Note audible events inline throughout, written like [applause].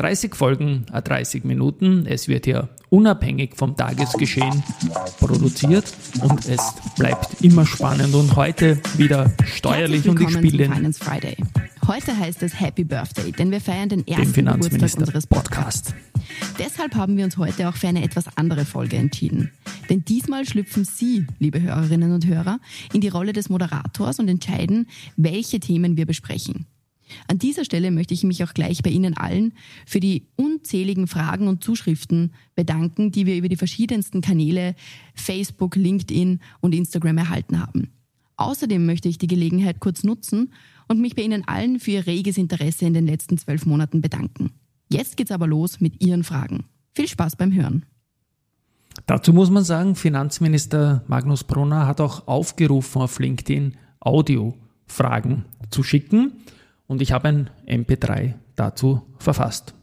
30 Folgen, 30 Minuten. Es wird hier unabhängig vom Tagesgeschehen produziert und es bleibt immer spannend und heute wieder steuerlich und ich spiele den Finance Friday. Heute heißt es Happy Birthday, denn wir feiern den ersten Geburtstag unseres Podcasts. Deshalb haben wir uns heute auch für eine etwas andere Folge entschieden. Denn diesmal schlüpfen Sie, liebe Hörerinnen und Hörer, in die Rolle des Moderators und entscheiden, welche Themen wir besprechen. An dieser Stelle möchte ich mich auch gleich bei Ihnen allen für die unzähligen Fragen und Zuschriften bedanken, die wir über die verschiedensten Kanäle Facebook, LinkedIn und Instagram erhalten haben. Außerdem möchte ich die Gelegenheit kurz nutzen und mich bei Ihnen allen für Ihr reges Interesse in den letzten zwölf Monaten bedanken. Jetzt geht's aber los mit Ihren Fragen. Viel Spaß beim Hören. Dazu muss man sagen, Finanzminister Magnus Brunner hat auch aufgerufen, auf LinkedIn Audio-Fragen zu schicken und ich habe ein MP3 dazu verfasst.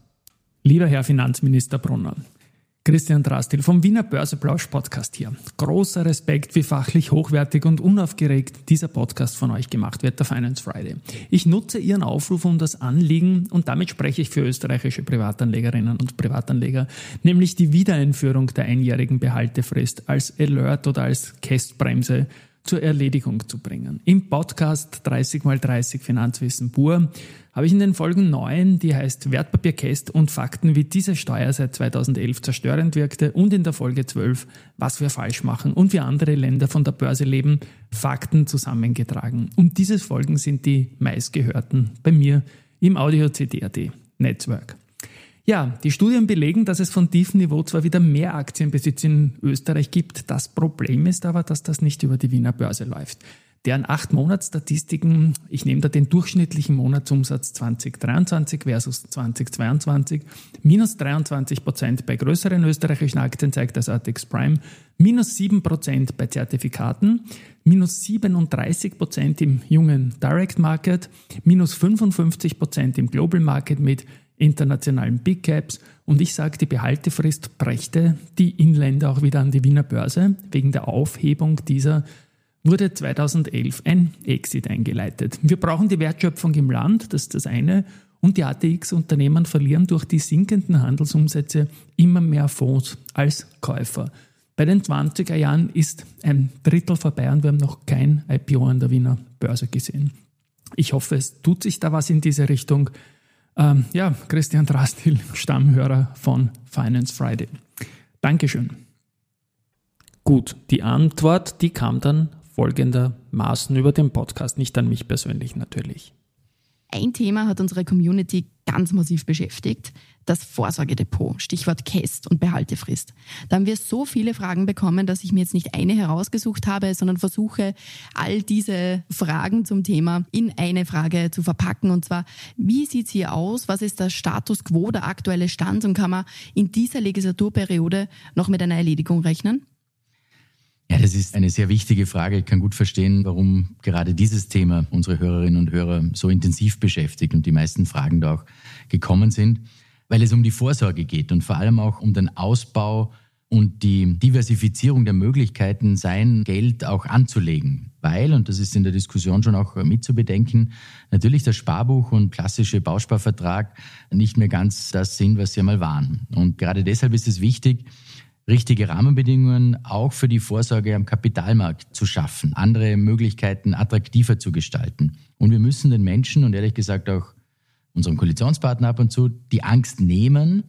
Lieber Herr Finanzminister Brunner, Christian Drastil vom Wiener Börseplausch Podcast hier. Großer Respekt, wie fachlich hochwertig und unaufgeregt dieser Podcast von euch gemacht wird, der Finance Friday. Ich nutze Ihren Aufruf um das Anliegen und damit spreche ich für österreichische Privatanlegerinnen und Privatanleger, nämlich die Wiedereinführung der einjährigen Behaltefrist als Alert oder als Kästbremse zur Erledigung zu bringen. Im Podcast 30x30 Finanzwissen pur habe ich in den Folgen 9, die heißt Wertpapierkäst und Fakten, wie diese Steuer seit 2011 zerstörend wirkte und in der Folge 12, was wir falsch machen und wie andere Länder von der Börse leben, Fakten zusammengetragen. Und diese Folgen sind die meistgehörten bei mir im Audio CD.at Netzwerk. Ja, die Studien belegen, dass es von tiefem Niveau zwar wieder mehr Aktienbesitz in Österreich gibt. Das Problem ist aber, dass das nicht über die Wiener Börse läuft. Deren acht Monatsstatistiken, ich nehme da den durchschnittlichen Monatsumsatz 2023 versus 2022, minus 23 Prozent bei größeren österreichischen Aktien zeigt das Artex Prime, minus 7 Prozent bei Zertifikaten, minus 37 Prozent im jungen Direct Market, minus 55 Prozent im Global Market mit internationalen Big Caps. Und ich sage, die Behaltefrist brächte die Inländer auch wieder an die Wiener Börse. Wegen der Aufhebung dieser wurde 2011 ein Exit eingeleitet. Wir brauchen die Wertschöpfung im Land, das ist das eine. Und die ATX-Unternehmen verlieren durch die sinkenden Handelsumsätze immer mehr Fonds als Käufer. Bei den 20er Jahren ist ein Drittel vorbei und wir haben noch kein IPO an der Wiener Börse gesehen. Ich hoffe, es tut sich da was in diese Richtung. Ähm, ja, Christian Drastil, Stammhörer von Finance Friday. Dankeschön. Gut, die Antwort, die kam dann folgendermaßen über den Podcast, nicht an mich persönlich natürlich. Ein Thema hat unsere Community ganz massiv beschäftigt, das Vorsorgedepot, Stichwort Käst und Behaltefrist. Da haben wir so viele Fragen bekommen, dass ich mir jetzt nicht eine herausgesucht habe, sondern versuche, all diese Fragen zum Thema in eine Frage zu verpacken. Und zwar, wie sieht's hier aus? Was ist der Status quo, der aktuelle Stand? Und kann man in dieser Legislaturperiode noch mit einer Erledigung rechnen? Ja, das ist eine sehr wichtige Frage. Ich kann gut verstehen, warum gerade dieses Thema unsere Hörerinnen und Hörer so intensiv beschäftigt und die meisten Fragen da auch gekommen sind, weil es um die Vorsorge geht und vor allem auch um den Ausbau und die Diversifizierung der Möglichkeiten, sein Geld auch anzulegen. Weil, und das ist in der Diskussion schon auch mitzubedenken, natürlich das Sparbuch und klassische Bausparvertrag nicht mehr ganz das sind, was sie einmal waren. Und gerade deshalb ist es wichtig, richtige Rahmenbedingungen auch für die Vorsorge am Kapitalmarkt zu schaffen, andere Möglichkeiten attraktiver zu gestalten. Und wir müssen den Menschen und ehrlich gesagt auch unserem Koalitionspartner ab und zu die Angst nehmen,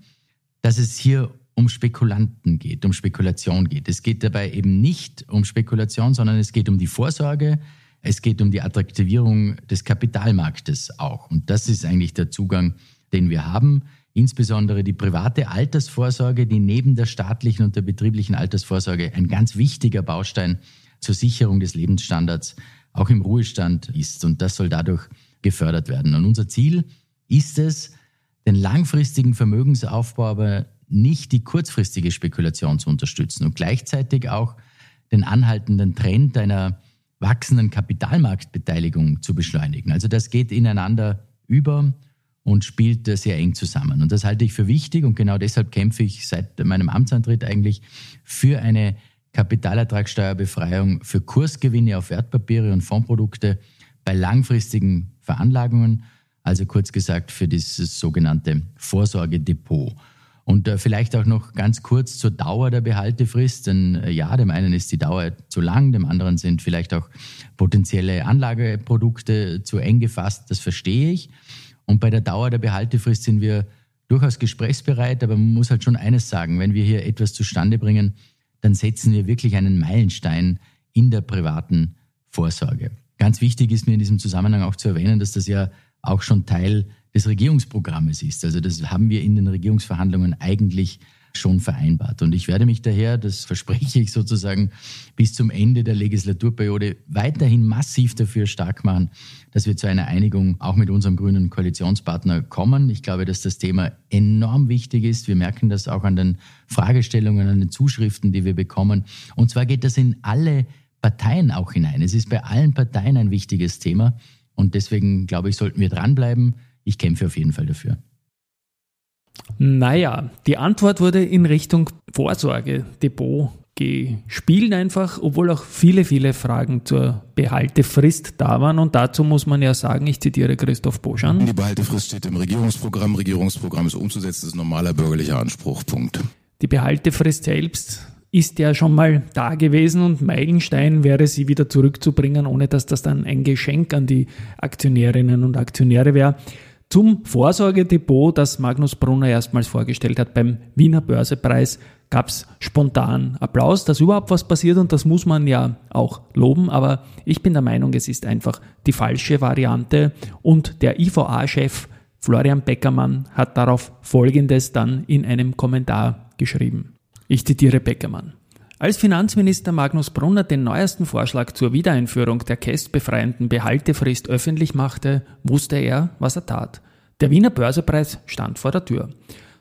dass es hier um Spekulanten geht, um Spekulation geht. Es geht dabei eben nicht um Spekulation, sondern es geht um die Vorsorge, es geht um die Attraktivierung des Kapitalmarktes auch. Und das ist eigentlich der Zugang, den wir haben insbesondere die private Altersvorsorge, die neben der staatlichen und der betrieblichen Altersvorsorge ein ganz wichtiger Baustein zur Sicherung des Lebensstandards auch im Ruhestand ist. Und das soll dadurch gefördert werden. Und unser Ziel ist es, den langfristigen Vermögensaufbau aber nicht die kurzfristige Spekulation zu unterstützen und gleichzeitig auch den anhaltenden Trend einer wachsenden Kapitalmarktbeteiligung zu beschleunigen. Also das geht ineinander über und spielt sehr eng zusammen. Und das halte ich für wichtig und genau deshalb kämpfe ich seit meinem Amtsantritt eigentlich für eine Kapitalertragssteuerbefreiung für Kursgewinne auf Wertpapiere und Fondsprodukte bei langfristigen Veranlagungen, also kurz gesagt für dieses sogenannte Vorsorgedepot. Und äh, vielleicht auch noch ganz kurz zur Dauer der Behaltefrist. Denn äh, ja, dem einen ist die Dauer zu lang, dem anderen sind vielleicht auch potenzielle Anlageprodukte zu eng gefasst. Das verstehe ich. Und bei der Dauer der Behaltefrist sind wir durchaus gesprächsbereit, aber man muss halt schon eines sagen, wenn wir hier etwas zustande bringen, dann setzen wir wirklich einen Meilenstein in der privaten Vorsorge. Ganz wichtig ist mir in diesem Zusammenhang auch zu erwähnen, dass das ja auch schon Teil des Regierungsprogrammes ist. Also das haben wir in den Regierungsverhandlungen eigentlich schon vereinbart. Und ich werde mich daher, das verspreche ich sozusagen, bis zum Ende der Legislaturperiode weiterhin massiv dafür stark machen, dass wir zu einer Einigung auch mit unserem grünen Koalitionspartner kommen. Ich glaube, dass das Thema enorm wichtig ist. Wir merken das auch an den Fragestellungen, an den Zuschriften, die wir bekommen. Und zwar geht das in alle Parteien auch hinein. Es ist bei allen Parteien ein wichtiges Thema. Und deswegen, glaube ich, sollten wir dranbleiben ich kämpfe auf jeden Fall dafür. Naja, die Antwort wurde in Richtung Vorsorgedepot gespielt einfach, obwohl auch viele, viele Fragen zur Behaltefrist da waren. Und dazu muss man ja sagen, ich zitiere Christoph Boschan. Die Behaltefrist steht im Regierungsprogramm. Regierungsprogramm ist umzusetzen, das ist ein normaler bürgerlicher Anspruch. Punkt. Die Behaltefrist selbst ist ja schon mal da gewesen und Meilenstein wäre sie wieder zurückzubringen, ohne dass das dann ein Geschenk an die Aktionärinnen und Aktionäre wäre zum Vorsorgedepot, das Magnus Brunner erstmals vorgestellt hat beim Wiener Börsepreis, gab es spontan Applaus, dass überhaupt was passiert und das muss man ja auch loben, aber ich bin der Meinung, es ist einfach die falsche Variante und der IVA-Chef Florian Beckermann hat darauf Folgendes dann in einem Kommentar geschrieben. Ich zitiere Beckermann. Als Finanzminister Magnus Brunner den neuesten Vorschlag zur Wiedereinführung der kästbefreienden Behaltefrist öffentlich machte, wusste er, was er tat. Der Wiener Börsepreis stand vor der Tür.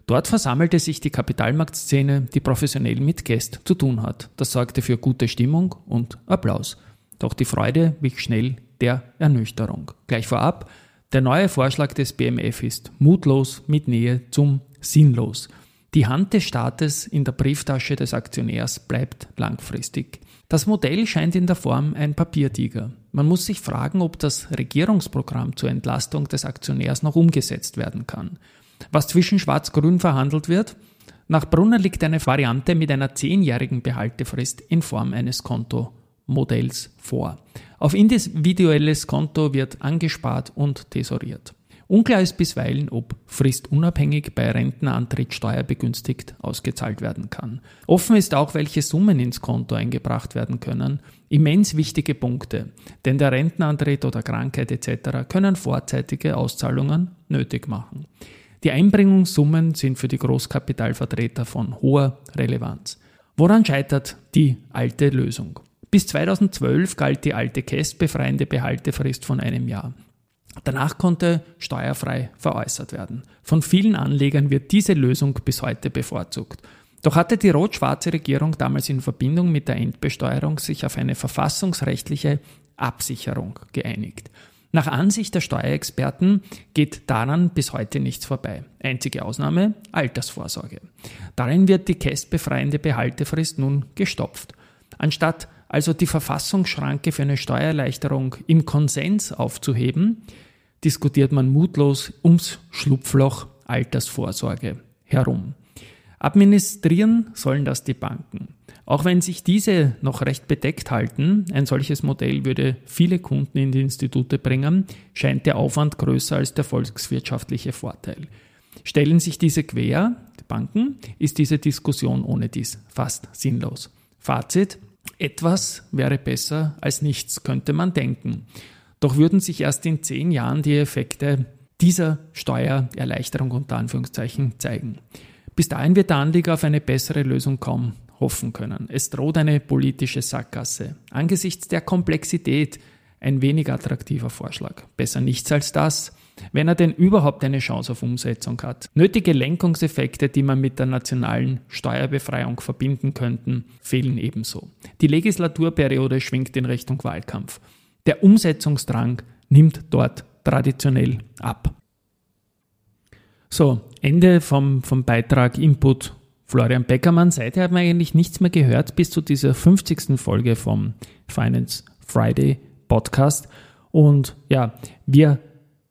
Dort versammelte sich die Kapitalmarktszene, die professionell mit Käst zu tun hat. Das sorgte für gute Stimmung und Applaus. Doch die Freude wich schnell der Ernüchterung. Gleich vorab, der neue Vorschlag des BMF ist mutlos mit Nähe zum sinnlos. Die Hand des Staates in der Brieftasche des Aktionärs bleibt langfristig. Das Modell scheint in der Form ein Papiertiger. Man muss sich fragen, ob das Regierungsprogramm zur Entlastung des Aktionärs noch umgesetzt werden kann. Was zwischen Schwarz-Grün verhandelt wird? Nach Brunner liegt eine Variante mit einer zehnjährigen Behaltefrist in Form eines Kontomodells vor. Auf individuelles Konto wird angespart und tesoriert. Unklar ist bisweilen, ob fristunabhängig bei Rentenantritt steuerbegünstigt ausgezahlt werden kann. Offen ist auch, welche Summen ins Konto eingebracht werden können. Immens wichtige Punkte, denn der Rentenantritt oder Krankheit etc. können vorzeitige Auszahlungen nötig machen. Die Einbringungssummen sind für die Großkapitalvertreter von hoher Relevanz. Woran scheitert die alte Lösung? Bis 2012 galt die alte kästbefreiende Behaltefrist von einem Jahr. Danach konnte steuerfrei veräußert werden. Von vielen Anlegern wird diese Lösung bis heute bevorzugt. Doch hatte die rot-schwarze Regierung damals in Verbindung mit der Endbesteuerung sich auf eine verfassungsrechtliche Absicherung geeinigt. Nach Ansicht der Steuerexperten geht daran bis heute nichts vorbei. Einzige Ausnahme Altersvorsorge. Darin wird die kästbefreiende Behaltefrist nun gestopft. Anstatt also die Verfassungsschranke für eine Steuererleichterung im Konsens aufzuheben, diskutiert man mutlos ums Schlupfloch Altersvorsorge herum. Administrieren sollen das die Banken. Auch wenn sich diese noch recht bedeckt halten, ein solches Modell würde viele Kunden in die Institute bringen, scheint der Aufwand größer als der volkswirtschaftliche Vorteil. Stellen sich diese quer, die Banken, ist diese Diskussion ohne dies fast sinnlos. Fazit, etwas wäre besser als nichts, könnte man denken. Doch würden sich erst in zehn Jahren die Effekte dieser Steuererleichterung unter Anführungszeichen zeigen. Bis dahin wird der Anleger auf eine bessere Lösung kaum hoffen können. Es droht eine politische Sackgasse. Angesichts der Komplexität ein wenig attraktiver Vorschlag. Besser nichts als das, wenn er denn überhaupt eine Chance auf Umsetzung hat. Nötige Lenkungseffekte, die man mit der nationalen Steuerbefreiung verbinden könnten, fehlen ebenso. Die Legislaturperiode schwingt in Richtung Wahlkampf. Der Umsetzungsdrang nimmt dort traditionell ab. So, Ende vom, vom Beitrag Input Florian Beckermann. Seither hat man eigentlich nichts mehr gehört bis zu dieser 50. Folge vom Finance Friday Podcast. Und ja, wir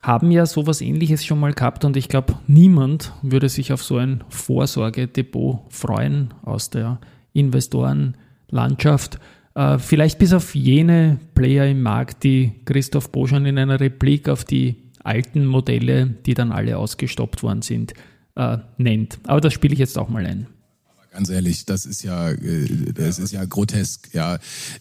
haben ja sowas ähnliches schon mal gehabt und ich glaube, niemand würde sich auf so ein Vorsorgedepot freuen aus der Investorenlandschaft. Äh, vielleicht bis auf jene Player im Markt, die Christoph Boschan in einer Replik auf die alten Modelle, die dann alle ausgestoppt worden sind, äh, nennt. Aber das spiele ich jetzt auch mal ein. Ganz ehrlich, das ist ja, äh, das ist ja grotesk, ja.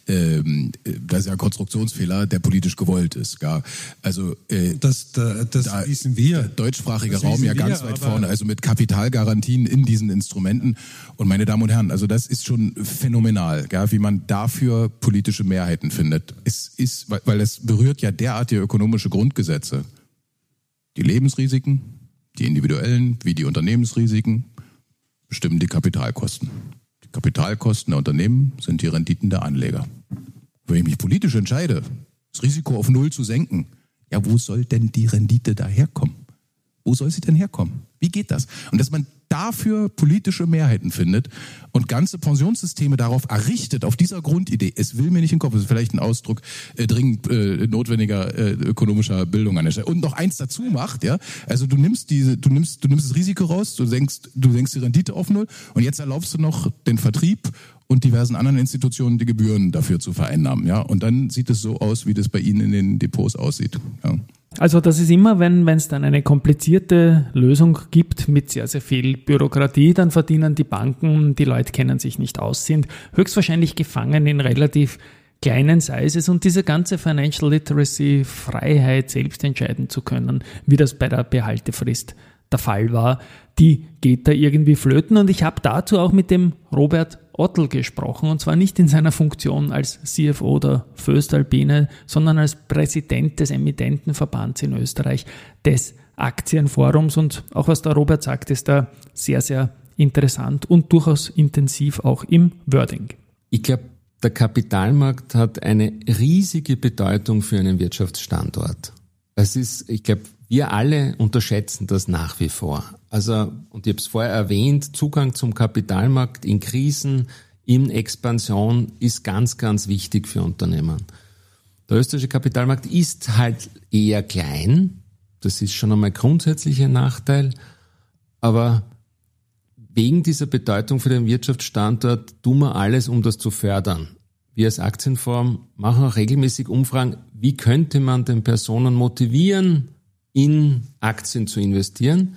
Ähm, das ist ja ein Konstruktionsfehler, der politisch gewollt ist, ja. Also äh, das, das da wissen wir. Der deutschsprachige das Raum ja ganz wir, weit vorne, also mit Kapitalgarantien in diesen Instrumenten. Und meine Damen und Herren, also das ist schon phänomenal, ja, wie man dafür politische Mehrheiten findet. Es ist, weil es berührt ja derartige ökonomische Grundgesetze. Die Lebensrisiken, die individuellen wie die Unternehmensrisiken, bestimmen die Kapitalkosten. Die Kapitalkosten der Unternehmen sind die Renditen der Anleger. Wenn ich mich politisch entscheide, das Risiko auf Null zu senken, ja, wo soll denn die Rendite daherkommen? Wo soll sie denn herkommen? Wie geht das? Und dass man dafür politische Mehrheiten findet und ganze Pensionssysteme darauf errichtet, auf dieser Grundidee, es will mir nicht in den Kopf, das ist vielleicht ein Ausdruck äh, dringend äh, notwendiger äh, ökonomischer Bildung an der Stelle. Und noch eins dazu macht, ja, also du nimmst diese, du nimmst, du nimmst das Risiko raus, du senkst, du senkst die Rendite auf null und jetzt erlaubst du noch den Vertrieb und diversen anderen Institutionen die Gebühren dafür zu vereinnahmen, ja. Und dann sieht es so aus, wie das bei Ihnen in den Depots aussieht. Ja. Also das ist immer, wenn es dann eine komplizierte Lösung gibt mit sehr, sehr viel Bürokratie, dann verdienen die Banken, die Leute kennen sich nicht aus, sind höchstwahrscheinlich gefangen in relativ kleinen Sizes. Und diese ganze Financial Literacy Freiheit, selbst entscheiden zu können, wie das bei der Behaltefrist der Fall war, die geht da irgendwie flöten. Und ich habe dazu auch mit dem Robert Ottel gesprochen und zwar nicht in seiner Funktion als CFO der Föstalpine, sondern als Präsident des Emittentenverbands in Österreich des Aktienforums und auch was der Robert sagt, ist da sehr, sehr interessant und durchaus intensiv auch im Wording. Ich glaube, der Kapitalmarkt hat eine riesige Bedeutung für einen Wirtschaftsstandort. Es ist, ich glaube, wir alle unterschätzen das nach wie vor. Also, und ich habe es vorher erwähnt, Zugang zum Kapitalmarkt in Krisen, in Expansion ist ganz, ganz wichtig für Unternehmen. Der österreichische Kapitalmarkt ist halt eher klein. Das ist schon einmal grundsätzlich ein Nachteil. Aber wegen dieser Bedeutung für den Wirtschaftsstandort tun wir alles, um das zu fördern. Wir als Aktienform machen auch regelmäßig Umfragen, wie könnte man den Personen motivieren, in Aktien zu investieren.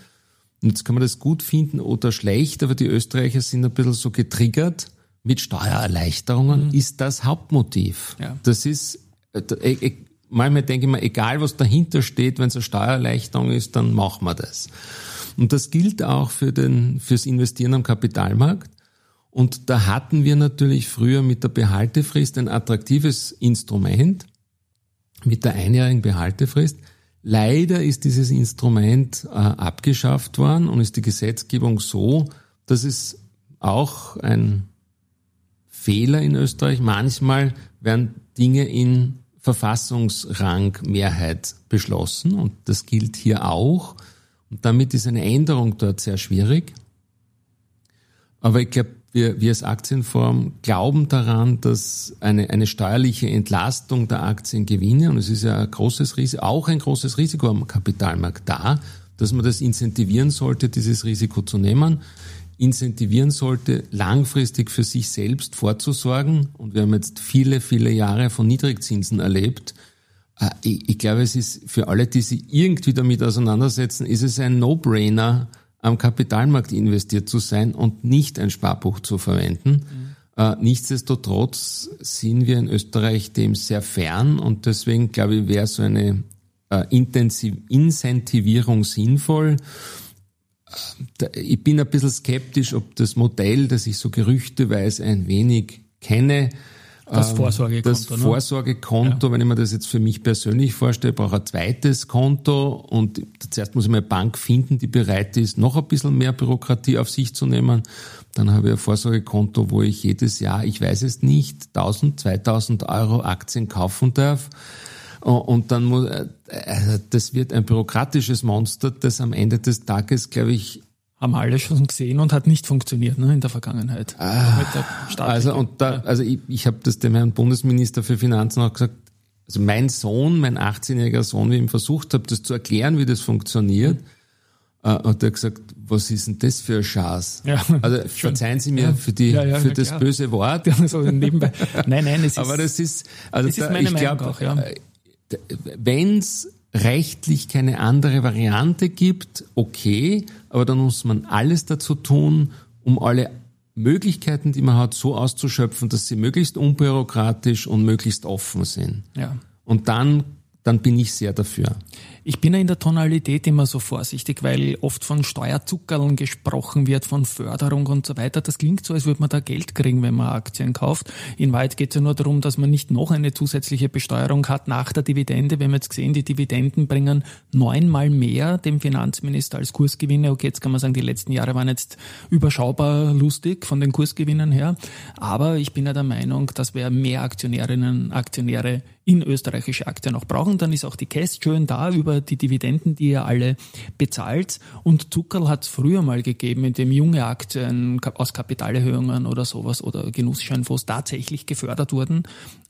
Und jetzt kann man das gut finden oder schlecht, aber die Österreicher sind ein bisschen so getriggert mit Steuererleichterungen, mhm. ist das Hauptmotiv. Ja. Das ist, äh, äh, manchmal denke ich mir, egal was dahinter steht, wenn es eine Steuererleichterung ist, dann machen wir das. Und das gilt auch für den, fürs Investieren am Kapitalmarkt. Und da hatten wir natürlich früher mit der Behaltefrist ein attraktives Instrument, mit der einjährigen Behaltefrist. Leider ist dieses Instrument äh, abgeschafft worden und ist die Gesetzgebung so, dass es auch ein Fehler in Österreich. Manchmal werden Dinge in Verfassungsrangmehrheit beschlossen und das gilt hier auch. Und damit ist eine Änderung dort sehr schwierig. Aber ich glaube, wir, wir als Aktienform glauben daran, dass eine, eine steuerliche Entlastung der Aktiengewinne, und es ist ja ein großes Risiko, auch ein großes Risiko am Kapitalmarkt da, dass man das incentivieren sollte, dieses Risiko zu nehmen, incentivieren sollte, langfristig für sich selbst vorzusorgen. Und wir haben jetzt viele, viele Jahre von Niedrigzinsen erlebt. Äh, ich, ich glaube, es ist für alle, die sich irgendwie damit auseinandersetzen, ist es ein No-Brainer, am Kapitalmarkt investiert zu sein und nicht ein Sparbuch zu verwenden. Mhm. Äh, nichtsdestotrotz sind wir in Österreich dem sehr fern und deswegen glaube ich, wäre so eine äh, Intensiv Incentivierung sinnvoll. Äh, ich bin ein bisschen skeptisch, ob das Modell, das ich so gerüchteweise ein wenig kenne, Das ähm, Vorsorgekonto. Das ne? Vorsorgekonto, ja. wenn ich mir das jetzt für mich persönlich vorstelle, brauche ein zweites Konto und zuerst muss ich mal eine Bank finden, die bereit ist, noch ein bisschen mehr Bürokratie auf sich zu nehmen. Dann habe ich ein Vorsorgekonto, wo ich jedes Jahr, ich weiß es nicht, 1000, 2000 Euro Aktien kaufen darf. Und dann muss, äh, das wird ein bürokratisches Monster, das am Ende des Tages, glaube ich, haben alle schon gesehen und hat nicht funktioniert ne, in der Vergangenheit. Ah, also und da, also ich, ich habe das dem Herrn Bundesminister für Finanzen auch gesagt. Also mein Sohn, mein 18-jähriger Sohn, wie ich ihm versucht habe, das zu erklären, wie das funktioniert, äh, hat er gesagt, was ist denn das für ein Schatz? Ja, [laughs] also verzeihen Sie mir ja, für die ja, für das klar. böse Wort. so nebenbei. Nein, nein, es [laughs] ist. Aber das ist also das ist meine ich glaube, ja. Äh, wenn's rechtlich keine andere Variante gibt, okay, aber dann muss man alles dazu tun, um alle Möglichkeiten, die man hat, so auszuschöpfen, dass sie möglichst unbürokratisch und möglichst offen sind. Ja. Und dann, dann bin ich sehr dafür. Ich bin ja in der Tonalität immer so vorsichtig, weil oft von Steuerzuckerln gesprochen wird, von Förderung und so weiter. Das klingt so, als würde man da Geld kriegen, wenn man Aktien kauft. In Wahrheit geht es ja nur darum, dass man nicht noch eine zusätzliche Besteuerung hat nach der Dividende. Wir haben jetzt gesehen, die Dividenden bringen neunmal mehr dem Finanzminister als Kursgewinne. Okay, jetzt kann man sagen, die letzten Jahre waren jetzt überschaubar lustig von den Kursgewinnen her. Aber ich bin ja der Meinung, dass wir mehr Aktionärinnen, Aktionäre in österreichische Aktien auch brauchen. Dann ist auch die Käst schön da über die Dividenden, die ihr alle bezahlt. Und Zuckerl hat es früher mal gegeben, in dem junge Aktien aus Kapitalerhöhungen oder sowas oder Genussscheinfonds tatsächlich gefördert wurden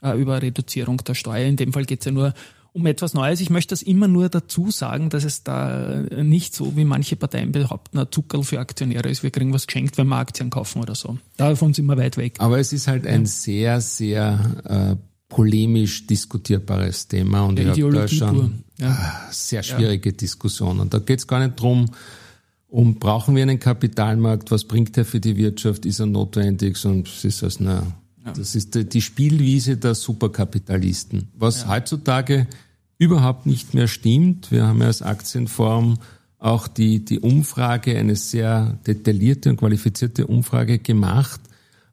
äh, über Reduzierung der Steuer. In dem Fall geht es ja nur um etwas Neues. Ich möchte das immer nur dazu sagen, dass es da nicht so, wie manche Parteien behaupten, ein Zuckerl für Aktionäre ist. Wir kriegen was geschenkt, wenn wir Aktien kaufen oder so. Davon sind wir weit weg. Aber es ist halt ein sehr, sehr äh, polemisch diskutierbares Thema und ja, ich habe da schon ja. Ah, sehr schwierige ja. Diskussionen. Da geht es gar nicht drum, um brauchen wir einen Kapitalmarkt, was bringt er für die Wirtschaft, ist er notwendig, sondern es ist als na, ja. das ist die, die, Spielwiese der Superkapitalisten, was heutzutage überhaupt nicht mehr stimmt. Wir haben ja als Aktienform auch die, die Umfrage, eine sehr detaillierte und qualifizierte Umfrage gemacht,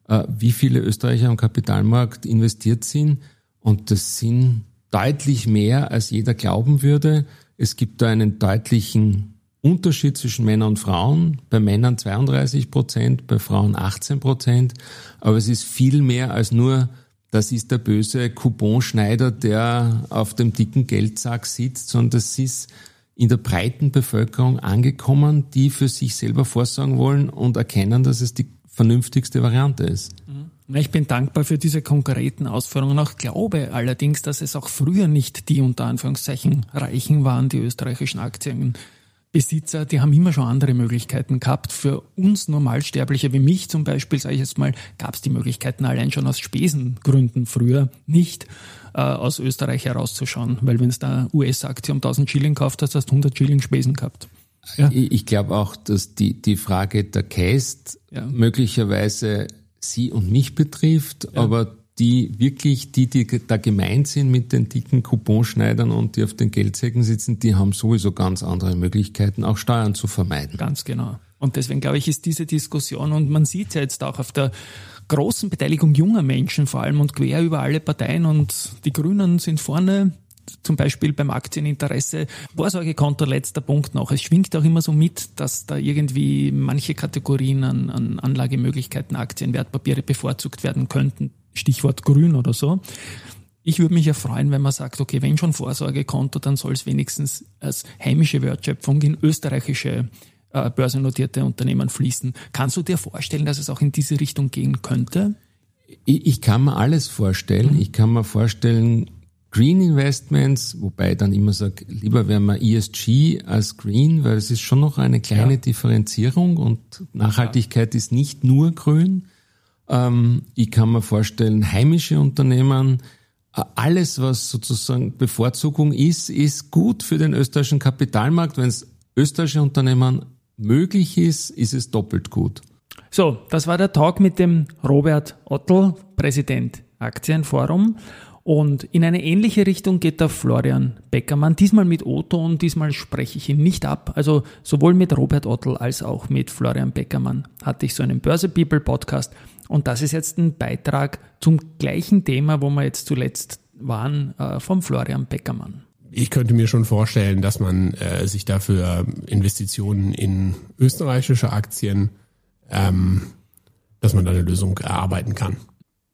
wie viele Österreicher am Kapitalmarkt investiert sind. Und das sind deutlich mehr, als jeder glauben würde. Es gibt da einen deutlichen Unterschied zwischen Männern und Frauen. Bei Männern 32 Prozent, bei Frauen 18 Prozent. Aber es ist viel mehr als nur, das ist der böse Couponschneider, der auf dem dicken Geldsack sitzt, sondern das ist in der breiten Bevölkerung angekommen, die für sich selber vorsorgen wollen und erkennen, dass es die vernünftigste Variante ist. Mhm. Ich bin dankbar für diese konkreten Ausführungen. Auch glaube allerdings, dass es auch früher nicht die unter Anführungszeichen Reichen waren, die österreichischen Aktienbesitzer. Die haben immer schon andere Möglichkeiten gehabt. Für uns Normalsterbliche wie mich zum Beispiel, sage ich jetzt mal, gab es die Möglichkeiten allein schon aus Spesengründen früher nicht äh, aus Österreich herauszuschauen. Weil wenn es da US-Aktie um 1000 Schilling kauft, hast du 100 Schilling Spesen gehabt. Ja. Ich glaube auch, dass die, die Frage der Cast ja. möglicherweise Sie und mich betrifft, ja. aber die wirklich, die, die da gemeint sind mit den dicken Couponschneidern und die auf den Geldsäcken sitzen, die haben sowieso ganz andere Möglichkeiten, auch Steuern zu vermeiden. Ganz genau. Und deswegen glaube ich, ist diese Diskussion, und man sieht es ja jetzt auch auf der großen Beteiligung junger Menschen vor allem und quer über alle Parteien und die Grünen sind vorne, zum Beispiel beim Aktieninteresse. Vorsorgekonto, letzter Punkt noch. Es schwingt auch immer so mit, dass da irgendwie manche Kategorien an, an Anlagemöglichkeiten, Aktien, Wertpapiere bevorzugt werden könnten. Stichwort grün oder so. Ich würde mich ja freuen, wenn man sagt, okay, wenn schon Vorsorgekonto, dann soll es wenigstens als heimische Wertschöpfung in österreichische äh, börsennotierte Unternehmen fließen. Kannst du dir vorstellen, dass es auch in diese Richtung gehen könnte? Ich, ich kann mir alles vorstellen. Mhm. Ich kann mir vorstellen, Green Investments, wobei ich dann immer sage, lieber wäre man ESG als Green, weil es ist schon noch eine kleine ja. Differenzierung und Nachhaltigkeit ja. ist nicht nur grün. Ähm, ich kann mir vorstellen, heimische Unternehmen, alles, was sozusagen Bevorzugung ist, ist gut für den österreichischen Kapitalmarkt. Wenn es österreichische Unternehmen möglich ist, ist es doppelt gut. So, das war der Talk mit dem Robert Ottl, Präsident Aktienforum. Und in eine ähnliche Richtung geht der Florian Beckermann, diesmal mit Otto und diesmal spreche ich ihn nicht ab. Also sowohl mit Robert Ottl als auch mit Florian Beckermann hatte ich so einen Börse People Podcast Und das ist jetzt ein Beitrag zum gleichen Thema, wo wir jetzt zuletzt waren, äh, vom Florian Beckermann. Ich könnte mir schon vorstellen, dass man äh, sich dafür Investitionen in österreichische Aktien, ähm, dass man da eine Lösung erarbeiten kann.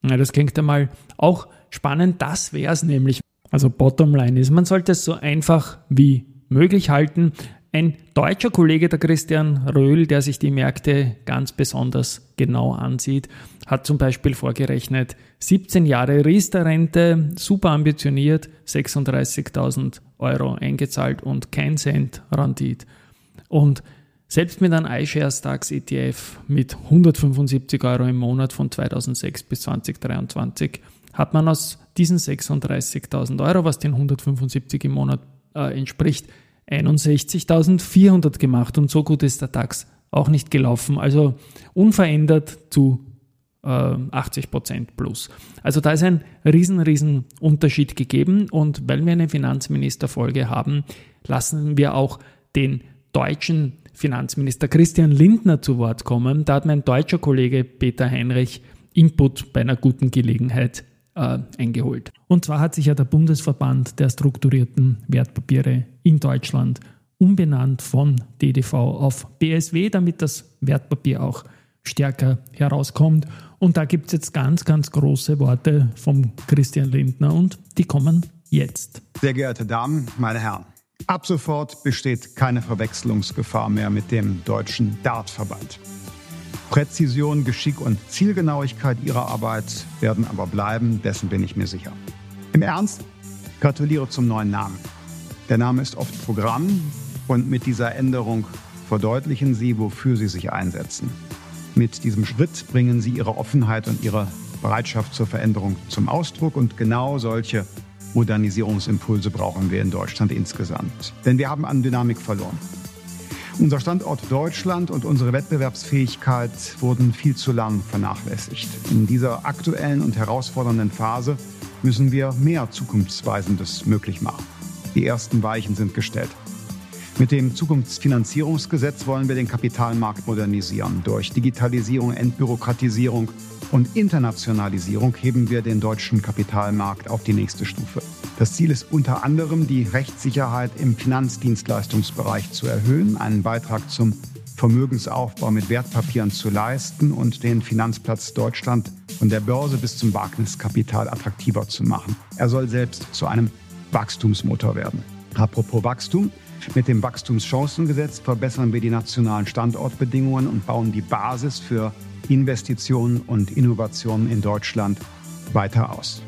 Ja, das klingt einmal auch spannend. Das wäre es nämlich. Also Bottomline ist, man sollte es so einfach wie möglich halten. Ein deutscher Kollege, der Christian Röhl, der sich die Märkte ganz besonders genau ansieht, hat zum Beispiel vorgerechnet, 17 Jahre Riester-Rente, super ambitioniert, 36.000 Euro eingezahlt und kein Cent Rendit. Und selbst mit einem iShares DAX ETF mit 175 Euro im Monat von 2006 bis 2023 hat man aus diesen 36.000 Euro, was den 175 im Monat äh, entspricht, 61.400 gemacht und so gut ist der DAX auch nicht gelaufen. Also unverändert zu äh, 80 Prozent plus. Also da ist ein riesen, riesen Unterschied gegeben und weil wir eine Finanzministerfolge haben, lassen wir auch den deutschen Finanzminister Christian Lindner zu Wort kommen. Da hat mein deutscher Kollege Peter Heinrich Input bei einer guten Gelegenheit äh, eingeholt. Und zwar hat sich ja der Bundesverband der strukturierten Wertpapiere in Deutschland umbenannt von DDV auf BSW, damit das Wertpapier auch stärker herauskommt. Und da gibt es jetzt ganz, ganz große Worte vom Christian Lindner und die kommen jetzt. Sehr geehrte Damen, meine Herren, ab sofort besteht keine Verwechslungsgefahr mehr mit dem deutschen Dartverband. Präzision, Geschick und Zielgenauigkeit Ihrer Arbeit werden aber bleiben, dessen bin ich mir sicher. Im Ernst, gratuliere zum neuen Namen. Der Name ist oft Programm und mit dieser Änderung verdeutlichen Sie, wofür Sie sich einsetzen. Mit diesem Schritt bringen Sie Ihre Offenheit und Ihre Bereitschaft zur Veränderung zum Ausdruck und genau solche Modernisierungsimpulse brauchen wir in Deutschland insgesamt. Denn wir haben an Dynamik verloren. Unser Standort Deutschland und unsere Wettbewerbsfähigkeit wurden viel zu lang vernachlässigt. In dieser aktuellen und herausfordernden Phase müssen wir mehr Zukunftsweisendes möglich machen. Die ersten Weichen sind gestellt. Mit dem Zukunftsfinanzierungsgesetz wollen wir den Kapitalmarkt modernisieren. Durch Digitalisierung, Entbürokratisierung und Internationalisierung heben wir den deutschen Kapitalmarkt auf die nächste Stufe. Das Ziel ist unter anderem, die Rechtssicherheit im Finanzdienstleistungsbereich zu erhöhen, einen Beitrag zum Vermögensaufbau mit Wertpapieren zu leisten und den Finanzplatz Deutschland von der Börse bis zum Wagniskapital attraktiver zu machen. Er soll selbst zu einem Wachstumsmotor werden. Apropos Wachstum. Mit dem Wachstumschancengesetz verbessern wir die nationalen Standortbedingungen und bauen die Basis für Investitionen und Innovationen in Deutschland weiter aus.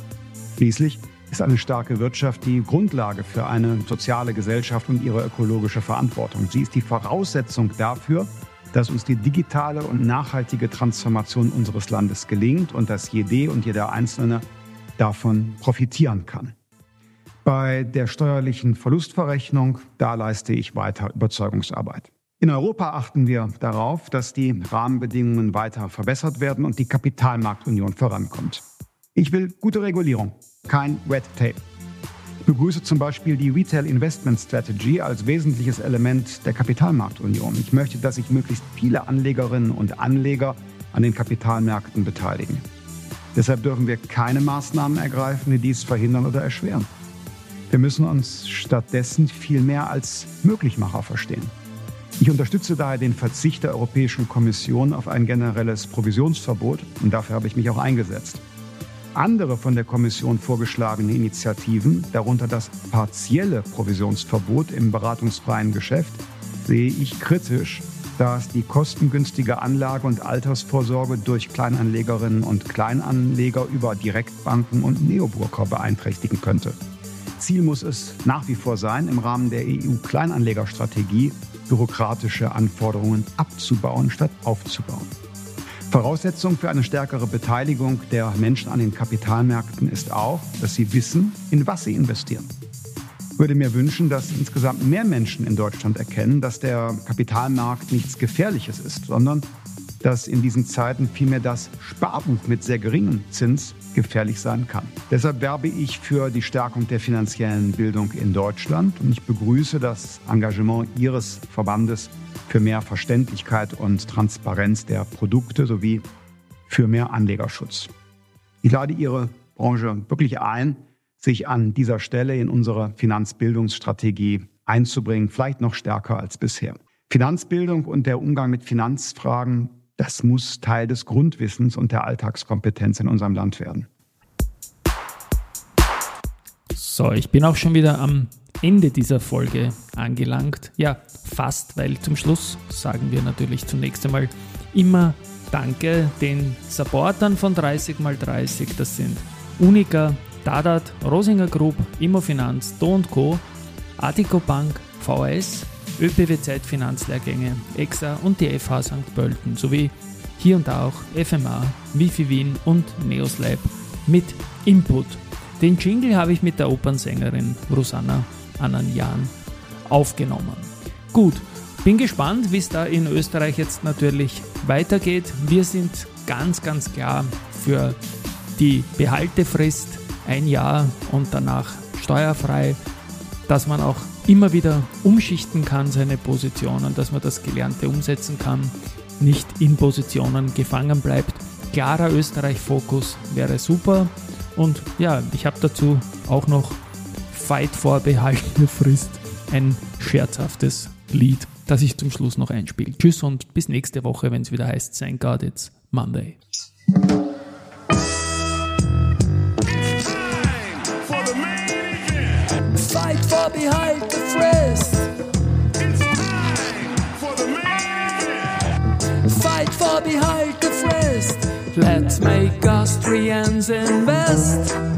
Schließlich ist eine starke Wirtschaft die Grundlage für eine soziale Gesellschaft und ihre ökologische Verantwortung. Sie ist die Voraussetzung dafür, dass uns die digitale und nachhaltige Transformation unseres Landes gelingt und dass jede und jeder Einzelne davon profitieren kann. Bei der steuerlichen Verlustverrechnung, da leiste ich weiter Überzeugungsarbeit. In Europa achten wir darauf, dass die Rahmenbedingungen weiter verbessert werden und die Kapitalmarktunion vorankommt. Ich will gute Regulierung, kein Red Tape. Ich begrüße zum Beispiel die Retail Investment Strategy als wesentliches Element der Kapitalmarktunion. Ich möchte, dass sich möglichst viele Anlegerinnen und Anleger an den Kapitalmärkten beteiligen. Deshalb dürfen wir keine Maßnahmen ergreifen, die dies verhindern oder erschweren. Wir müssen uns stattdessen viel mehr als Möglichmacher verstehen. Ich unterstütze daher den Verzicht der Europäischen Kommission auf ein generelles Provisionsverbot und dafür habe ich mich auch eingesetzt. Andere von der Kommission vorgeschlagene Initiativen, darunter das partielle Provisionsverbot im beratungsfreien Geschäft, sehe ich kritisch, da es die kostengünstige Anlage- und Altersvorsorge durch Kleinanlegerinnen und Kleinanleger über Direktbanken und Neobroker beeinträchtigen könnte. Ziel muss es nach wie vor sein, im Rahmen der EU-Kleinanlegerstrategie bürokratische Anforderungen abzubauen statt aufzubauen. Voraussetzung für eine stärkere Beteiligung der Menschen an den Kapitalmärkten ist auch, dass sie wissen, in was sie investieren. Ich würde mir wünschen, dass insgesamt mehr Menschen in Deutschland erkennen, dass der Kapitalmarkt nichts Gefährliches ist, sondern dass in diesen Zeiten vielmehr das Sparbuch mit sehr geringem Zins gefährlich sein kann. Deshalb werbe ich für die Stärkung der finanziellen Bildung in Deutschland und ich begrüße das Engagement Ihres Verbandes für mehr Verständlichkeit und Transparenz der Produkte sowie für mehr Anlegerschutz. Ich lade Ihre Branche wirklich ein, sich an dieser Stelle in unsere Finanzbildungsstrategie einzubringen, vielleicht noch stärker als bisher. Finanzbildung und der Umgang mit Finanzfragen, das muss Teil des Grundwissens und der Alltagskompetenz in unserem Land werden. So, ich bin auch schon wieder am Ende dieser Folge angelangt. Ja, fast, weil zum Schluss sagen wir natürlich zunächst einmal immer Danke den Supportern von 30x30. Das sind Unica, Dadat, Rosinger Group, Immofinanz, Do Co., Artico Bank, VHS, ÖPWZ Finanzlehrgänge, EXA und die FH St. Pölten sowie hier und da auch FMA, Wifi Wien und Neoslab mit Input. Den Jingle habe ich mit der Opernsängerin Rosanna Ananjan aufgenommen. Gut, bin gespannt, wie es da in Österreich jetzt natürlich weitergeht. Wir sind ganz, ganz klar für die Behaltefrist ein Jahr und danach steuerfrei, dass man auch immer wieder umschichten kann, seine Positionen, dass man das Gelernte umsetzen kann, nicht in Positionen gefangen bleibt. Klarer Österreich-Fokus wäre super. Und ja, ich habe dazu auch noch Fight vor behaltene Frist ein scherzhaftes Lied, das ich zum Schluss noch einspiele. Tschüss und bis nächste Woche, wenn es wieder heißt, Thank God It's Monday. Fight the frist. Fight the frist. Let's make Austrians invest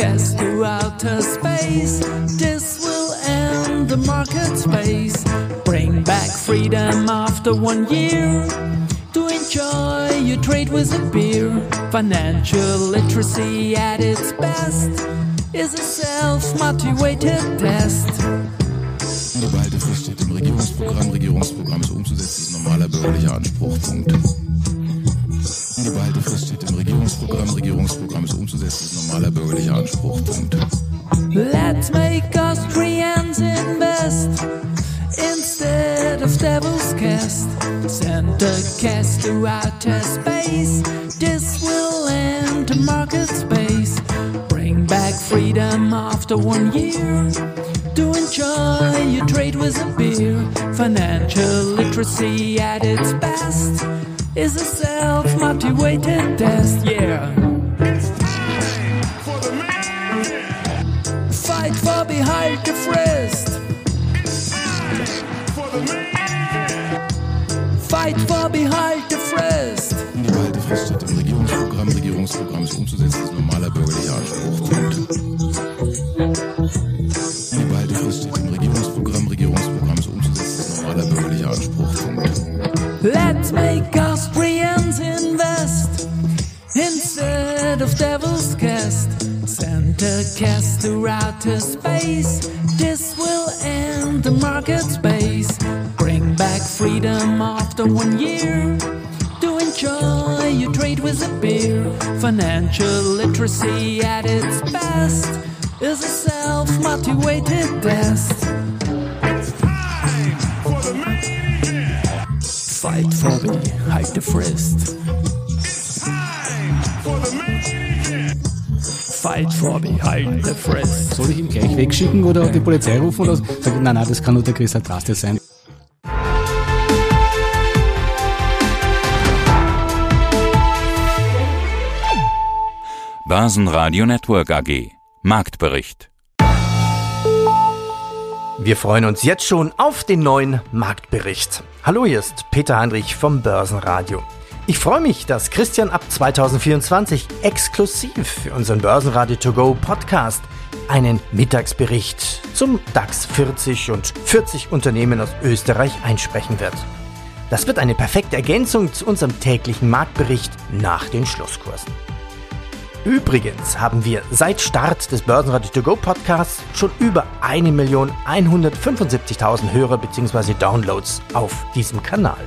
Send the cast to outer space. This will end the market space. Bring back freedom after one year to enjoy your trade with a beer. Financial literacy at its best is a self-motivated test. Die Behaltefrist steht im Regierungsprogramm. Regierungsprogramm ist umzusetzen, ist normaler bürgerlicher Anspruch. Punkt. Die Behaltefrist steht im Regierungsprogramm. Regierungsprogramm ist umzusetzen, ist normaler bürgerlicher Anspruch. Punkt. Let's make Austrians invest instead of devil's cast. Send a cast to outer space. This will end the market space. Bring back freedom after one year. To enjoy your trade with a beer. Financial literacy at its best is a self-motivated test. Yeah. Fight for behind the frist. Fight for behind the frist. Die Behaltefrist steht im Regierungsprogramm. Regierungsprogramm ist umzusetzen, ist normaler bürgerlicher Anspruch. Punkt. Die Behaltefrist steht im Regierungsprogramm. Regierungsprogramm ist umzusetzen, ist normaler bürgerlicher Anspruch. Punkt. Let's make Cast to outer space. This will end the market space. Bring back freedom after one year. To enjoy your trade with a beer. Financial literacy at its best is a self-motivated test. Fight for the hide. Fight for behind the frist. Soll ich ihn gleich wegschicken oder die Polizei rufen oder sagen, nein, nein, das kann nur der Chris Adraste sein. Börsenradio Network AG Marktbericht Wir freuen uns jetzt schon auf den neuen Marktbericht. Hallo, hier ist Peter Heinrich vom Börsenradio. Ich freue mich, dass Christian ab 2024 exklusiv für unseren Börsenradio To Go Podcast einen Mittagsbericht zum DAX 40 und 40 Unternehmen aus Österreich einsprechen wird. Das wird eine perfekte Ergänzung zu unserem täglichen Marktbericht nach den Schlusskursen. Übrigens haben wir seit Start des Börsenradio To Go Podcasts schon über 1.175.000 Hörer bzw. Downloads auf diesem Kanal.